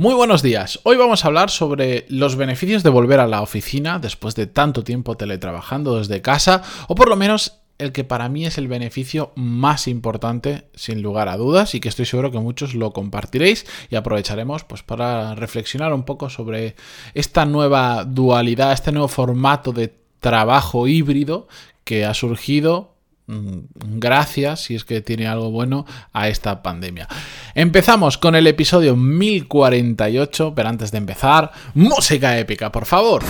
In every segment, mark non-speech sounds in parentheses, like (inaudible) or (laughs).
Muy buenos días. Hoy vamos a hablar sobre los beneficios de volver a la oficina después de tanto tiempo teletrabajando desde casa, o por lo menos el que para mí es el beneficio más importante, sin lugar a dudas, y que estoy seguro que muchos lo compartiréis y aprovecharemos pues, para reflexionar un poco sobre esta nueva dualidad, este nuevo formato de trabajo híbrido que ha surgido gracias, si es que tiene algo bueno, a esta pandemia. Empezamos con el episodio 1048, pero antes de empezar, música épica, por favor.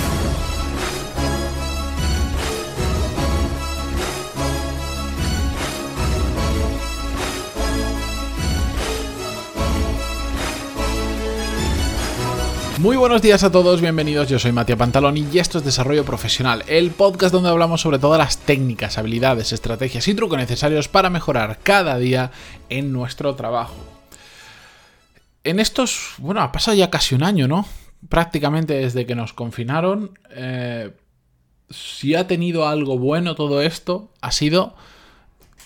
Muy buenos días a todos, bienvenidos. Yo soy Matías Pantaloni y esto es Desarrollo Profesional, el podcast donde hablamos sobre todas las técnicas, habilidades, estrategias y trucos necesarios para mejorar cada día en nuestro trabajo. En estos, bueno, ha pasado ya casi un año, ¿no? Prácticamente desde que nos confinaron. Eh, si ha tenido algo bueno todo esto, ha sido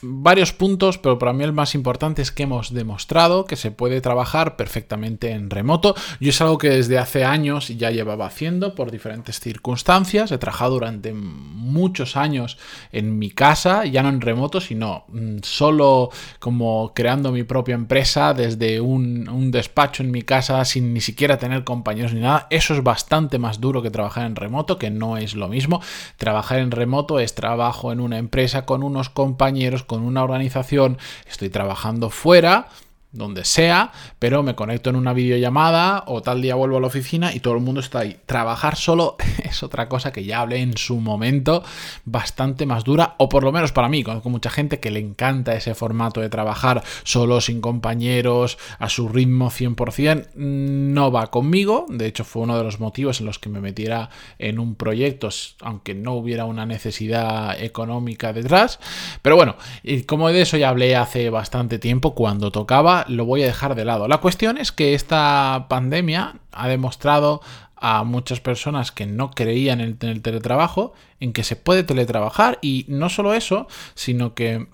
varios puntos, pero para mí el más importante es que hemos demostrado que se puede trabajar perfectamente en remoto. Yo es algo que desde hace años ya llevaba haciendo por diferentes circunstancias. He trabajado durante muchos años en mi casa, ya no en remoto, sino mm, solo como creando mi propia empresa desde un, despacho en mi casa sin ni siquiera tener compañeros ni nada. Eso es bastante más duro que trabajar en remoto, que no es lo mismo. Trabajar en remoto es trabajo en una empresa con unos compañeros, una organización, estoy trabajando fuera, donde sea, pero me conecto en una videollamada o tal día vuelvo a la oficina y todo el mundo está ahí. Trabajar solo (laughs) es otra cosa que ya hablé en su momento, bastante más dura, o por lo menos para mí, conozco mucha gente que le encanta ese formato de trabajar solo, sin compañeros, a su ritmo 100%, no va conmigo, de hecho fue uno de los motivos en los que me metiera en un proyecto, aunque no hubiera una necesidad económica detrás, pero bueno, y como de eso ya hablé hace bastante tiempo cuando tocaba, lo voy a dejar de lado. La cuestión es que esta pandemia ha demostrado a muchas personas que no creían en el, teletrabajo, en que se puede teletrabajar y no solo eso, sino que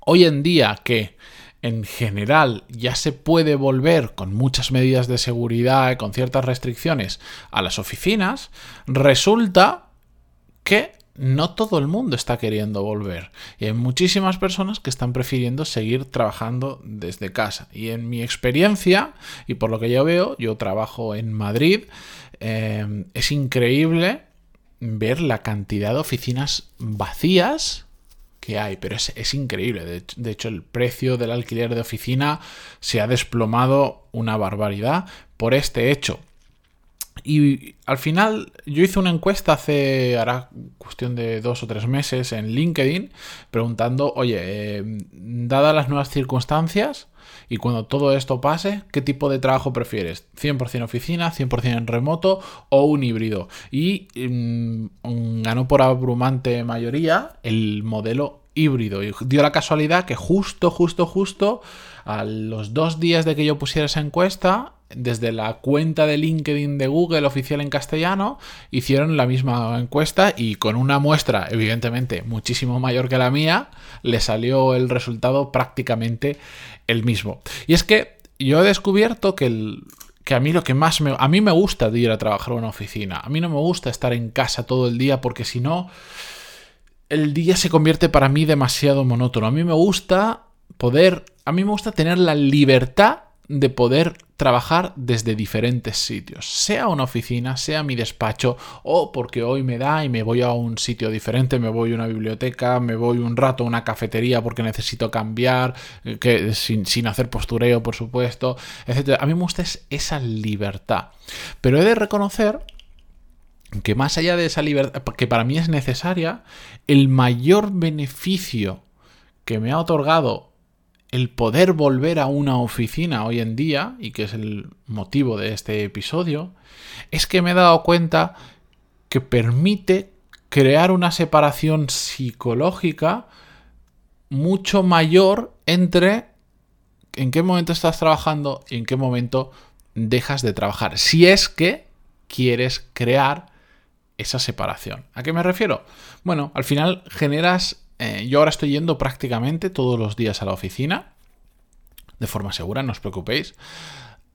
hoy en día que en general ya se puede volver con muchas medidas de seguridad y con ciertas restricciones a las oficinas, resulta que no todo el mundo está queriendo volver. Y hay muchísimas personas que están prefiriendo seguir trabajando desde casa. Y en mi experiencia, y por lo que yo veo, yo trabajo en Madrid, eh, es increíble ver la cantidad de oficinas vacías que hay, pero es, increíble. de, hecho, el precio del alquiler de oficina se ha desplomado una barbaridad por este hecho. Y al final yo hice una encuesta hace, ahora cuestión de dos o tres meses en LinkedIn, preguntando, oye, eh, dadas las nuevas circunstancias y cuando todo esto pase, ¿qué tipo de trabajo prefieres? ¿100% oficina, 100% en remoto o un híbrido? Y mm, ganó por abrumante mayoría el modelo híbrido. Y dio la casualidad que justo, justo, justo a los dos días de que yo pusiera esa encuesta, desde la cuenta de LinkedIn de Google oficial en castellano, hicieron la misma encuesta y con una muestra, evidentemente, muchísimo mayor que la mía, le salió el resultado prácticamente el mismo. Y es que yo he descubierto que que a mí lo que más me... A mí me gusta ir a trabajar a una oficina. A mí no me gusta estar en casa todo el día porque si no, el día se convierte para mí demasiado monótono. A mí me gusta poder... A mí me gusta tener la libertad de poder trabajar desde diferentes sitios, sea una oficina, sea mi despacho, o porque hoy me da y me voy a un sitio diferente, me voy a una biblioteca, me voy un rato a una cafetería porque necesito cambiar, eh, que, sin, hacer postureo, por supuesto, etc. A mí me gusta esa libertad. Pero he de reconocer que más allá de esa libertad, que para mí es necesaria, el mayor beneficio que me ha otorgado el poder volver a una oficina hoy en día, y que es el motivo de este episodio, es que me he dado cuenta que permite crear una separación psicológica mucho mayor entre en qué momento estás trabajando y en qué momento dejas de trabajar. Si es que quieres crear esa separación. ¿A qué me refiero? Bueno, al final generas eh, yo ahora estoy yendo prácticamente todos los días a la oficina, de forma segura, no os preocupéis.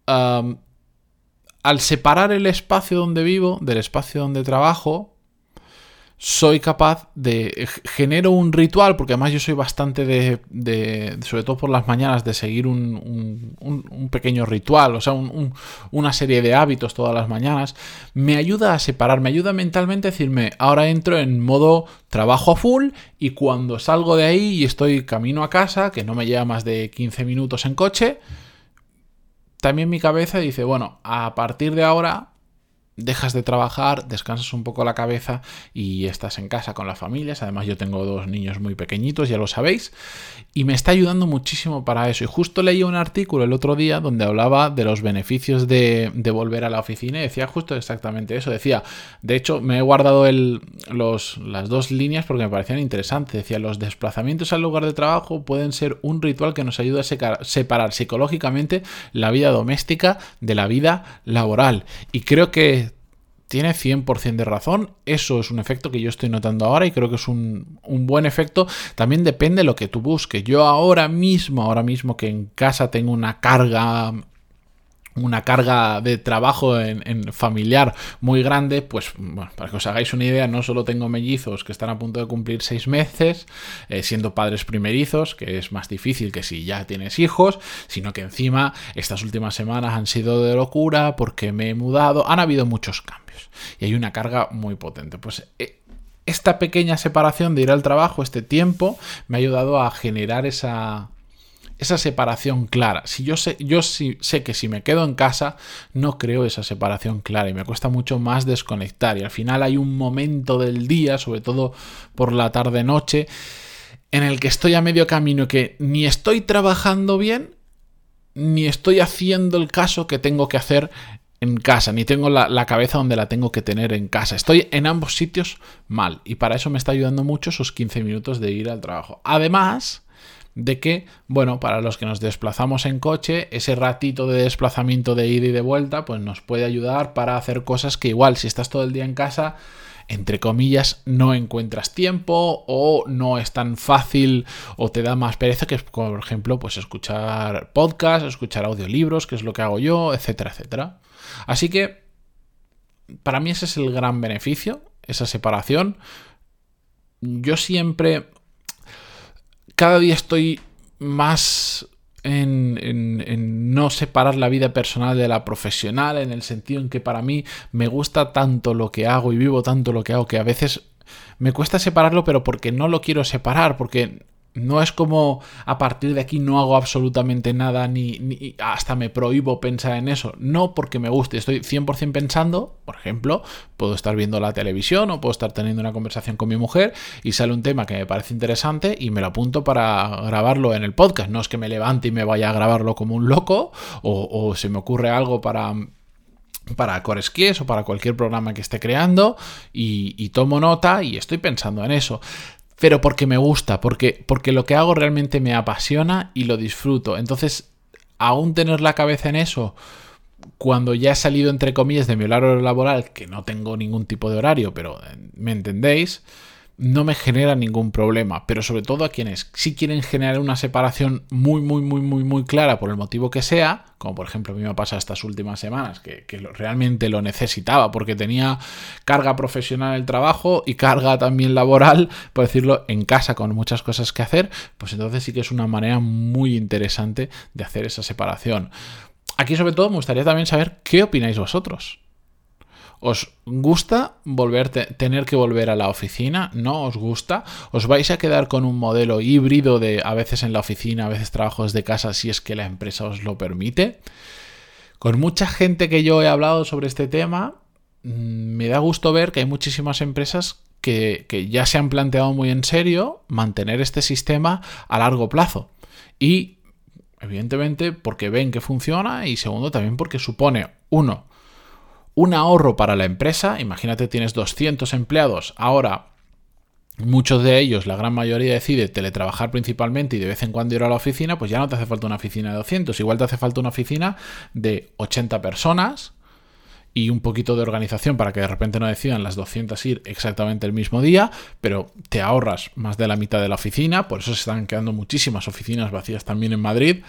al separar el espacio donde vivo del espacio donde trabajo, soy capaz de genero un ritual, porque además yo soy bastante de, sobre todo por las mañanas, de seguir un, pequeño ritual, o sea, una serie de hábitos todas las mañanas, me ayuda a separar, me ayuda mentalmente a decirme, ahora entro en modo trabajo full y cuando salgo de ahí y estoy camino a casa, que no me lleva más de 15 minutos en coche, también mi cabeza dice, bueno, a partir de ahora dejas de trabajar, descansas un poco la cabeza y estás en casa con las familias. Además yo tengo dos niños muy pequeñitos, ya lo sabéis, y me está ayudando muchísimo para eso. Y justo leí un artículo el otro día donde hablaba de los beneficios de, volver a la oficina y decía justo exactamente eso. Decía, de hecho me he guardado el, los, las dos líneas porque me parecían interesantes. Decía, los desplazamientos al lugar de trabajo pueden ser un ritual que nos ayuda a separar psicológicamente la vida doméstica de la vida laboral. Y creo que tiene 100% de razón. Eso es un efecto que yo estoy notando ahora y creo que es un, buen efecto. También depende de lo que tú busques. Yo ahora mismo, ahora mismo que en casa tengo una carga una carga de trabajo en, familiar muy grande, pues para que os hagáis una idea, no solo tengo mellizos que están a punto de cumplir seis meses, eh, siendo padres primerizos, que es más difícil que si ya tienes hijos, sino que encima estas últimas semanas han sido de locura porque me he mudado, han habido muchos cambios y hay una carga muy potente. Pues eh, esta pequeña separación de ir al trabajo, este tiempo, me ha ayudado a generar esa esa separación clara. Si yo sé, yo sé que si me quedo en casa, no creo esa separación clara y me cuesta mucho más desconectar. Y al final hay un momento del día, sobre todo por la tarde-noche, en el que estoy a medio camino que ni estoy trabajando bien, ni estoy haciendo el caso que tengo que hacer en casa, ni tengo la, la, cabeza donde la tengo que tener en casa. Estoy en ambos sitios mal y para eso me está ayudando mucho esos 15 minutos de ir al trabajo. Además, de que, bueno, para los que nos desplazamos en coche, ese ratito de desplazamiento de ida y de vuelta, pues nos puede ayudar para hacer cosas que igual si estás todo el día en casa, entre comillas, no encuentras tiempo o no es tan fácil o te da más pereza que, por ejemplo, pues escuchar podcasts, escuchar audiolibros, que es lo que hago yo, etcétera, etcétera. Así que, para mí ese es el gran beneficio, esa separación. Yo siempre cada día estoy más en, no separar la vida personal de la profesional, en el sentido en que para mí me gusta tanto lo que hago y vivo tanto lo que hago que a veces me cuesta separarlo, pero porque no lo quiero separar, porque no es como a partir de aquí no hago absolutamente nada ni, hasta me prohíbo pensar en eso. No porque me guste, estoy 100% pensando, por ejemplo, puedo estar viendo la televisión o puedo estar teniendo una conversación con mi mujer y sale un tema que me parece interesante y me lo apunto para grabarlo en el podcast. No es que me levante y me vaya a grabarlo como un loco o, se me ocurre algo para para Coresquies o para cualquier programa que esté creando y, tomo nota y estoy pensando en eso pero porque me gusta, porque, porque lo que hago realmente me apasiona y lo disfruto. Entonces, aún tener la cabeza en eso, cuando ya he salido, entre comillas, de mi horario laboral, que no tengo ningún tipo de horario, pero eh, me entendéis, no me genera ningún problema, pero sobre todo a quienes sí quieren generar una separación muy, muy, muy, muy, muy clara por el motivo que sea, como por ejemplo a mí me ha pasado estas últimas semanas, que, realmente lo necesitaba porque tenía carga profesional en el trabajo y carga también laboral, por decirlo, en casa con muchas cosas que hacer, pues entonces sí que es una manera muy interesante de hacer esa separación. Aquí sobre todo me gustaría también saber qué opináis vosotros. ¿Os gusta volver tener que volver a la oficina? ¿No os gusta? ¿Os vais a quedar con un modelo híbrido de a veces en la oficina, a veces trabajos de casa si es que la empresa os lo permite? Con mucha gente que yo he hablado sobre este tema, mm, me da gusto ver que hay muchísimas empresas que, que ya se han planteado muy en serio mantener este sistema a largo plazo. Y evidentemente porque ven que funciona y segundo también porque supone, uno, un ahorro para la empresa. Imagínate, tienes 200 empleados. Ahora, muchos de ellos, la gran mayoría decide teletrabajar principalmente y de vez en cuando ir a la oficina, pues ya no te hace falta una oficina de 200. Igual te hace falta una oficina de 80 personas y un poquito de organización para que de repente no decidan las 200 ir exactamente el mismo día, pero te ahorras más de la mitad de la oficina, por eso se están quedando muchísimas oficinas vacías también en Madrid.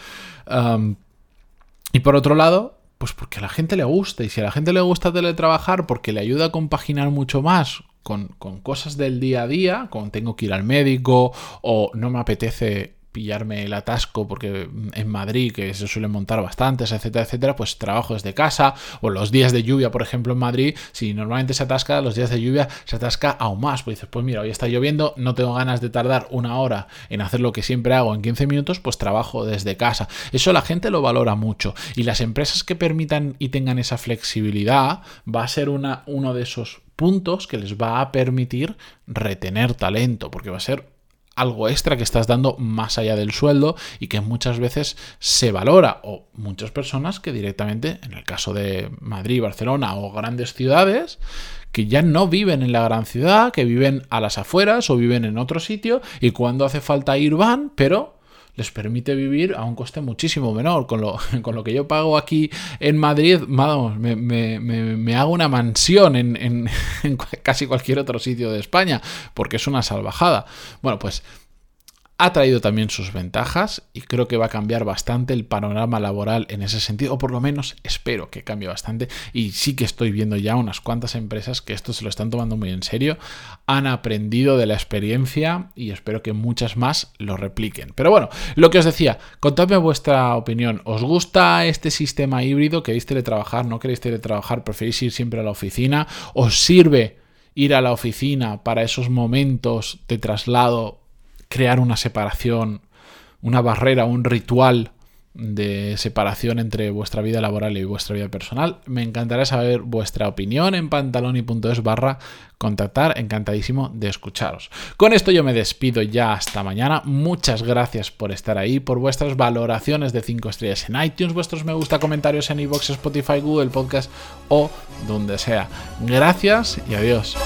y por otro lado, Pues porque a la gente le gusta. Y si a la gente le gusta teletrabajar porque le ayuda a compaginar mucho más con, con cosas del día a día, como tengo que ir al médico o no me apetece pillarme el atasco porque en Madrid, que se suele montar bastantes, etcétera, etcétera, pues trabajo desde casa. O los días de lluvia, por ejemplo, en Madrid, si normalmente se atasca, los días de lluvia se atasca aún más, pues dices, pues mira, hoy está lloviendo, no tengo ganas de tardar una hora en hacer lo que siempre hago en 15 minutos, pues trabajo desde casa. Eso la gente lo valora mucho. Y las empresas que permitan y tengan esa flexibilidad va a ser una, uno de esos puntos que les va a permitir retener talento, porque va a ser algo extra que estás dando más allá del sueldo y que muchas veces se valora o muchas personas que directamente, en el caso de Madrid, Barcelona o grandes ciudades, que ya no viven en la gran ciudad, que viven a las afueras o viven en otro sitio y cuando hace falta ir van, pero les permite vivir a un coste muchísimo menor. Con lo, (laughs) con lo que yo pago aquí en Madrid, vamos, me, me, hago una mansión en, en, (laughs) en casi cualquier otro sitio de España, porque es una salvajada. Bueno, pues ha traído también sus ventajas y creo que va a cambiar bastante el panorama laboral en ese sentido, o por lo menos espero que cambie bastante. Y sí que estoy viendo ya unas cuantas empresas que esto se lo están tomando muy en serio, han aprendido de la experiencia y espero que muchas más lo repliquen. Pero bueno, lo que os decía, contadme vuestra opinión. ¿Os gusta este sistema híbrido? ¿Queréis teletrabajar? ¿No queréis teletrabajar? ¿Preferís ir siempre a la oficina? ¿Os sirve? ir a la oficina para esos momentos de traslado crear una separación, una barrera, un ritual de separación entre vuestra vida laboral y vuestra vida personal. Me encantará saber vuestra opinión en pantaloni.es barra contactar. Encantadísimo de escucharos. Con esto yo me despido ya hasta mañana. Muchas gracias por estar ahí, por vuestras valoraciones de 5 estrellas en iTunes, vuestros me gusta, comentarios en iVoox, Spotify, Google Podcast o donde sea. Gracias y adiós.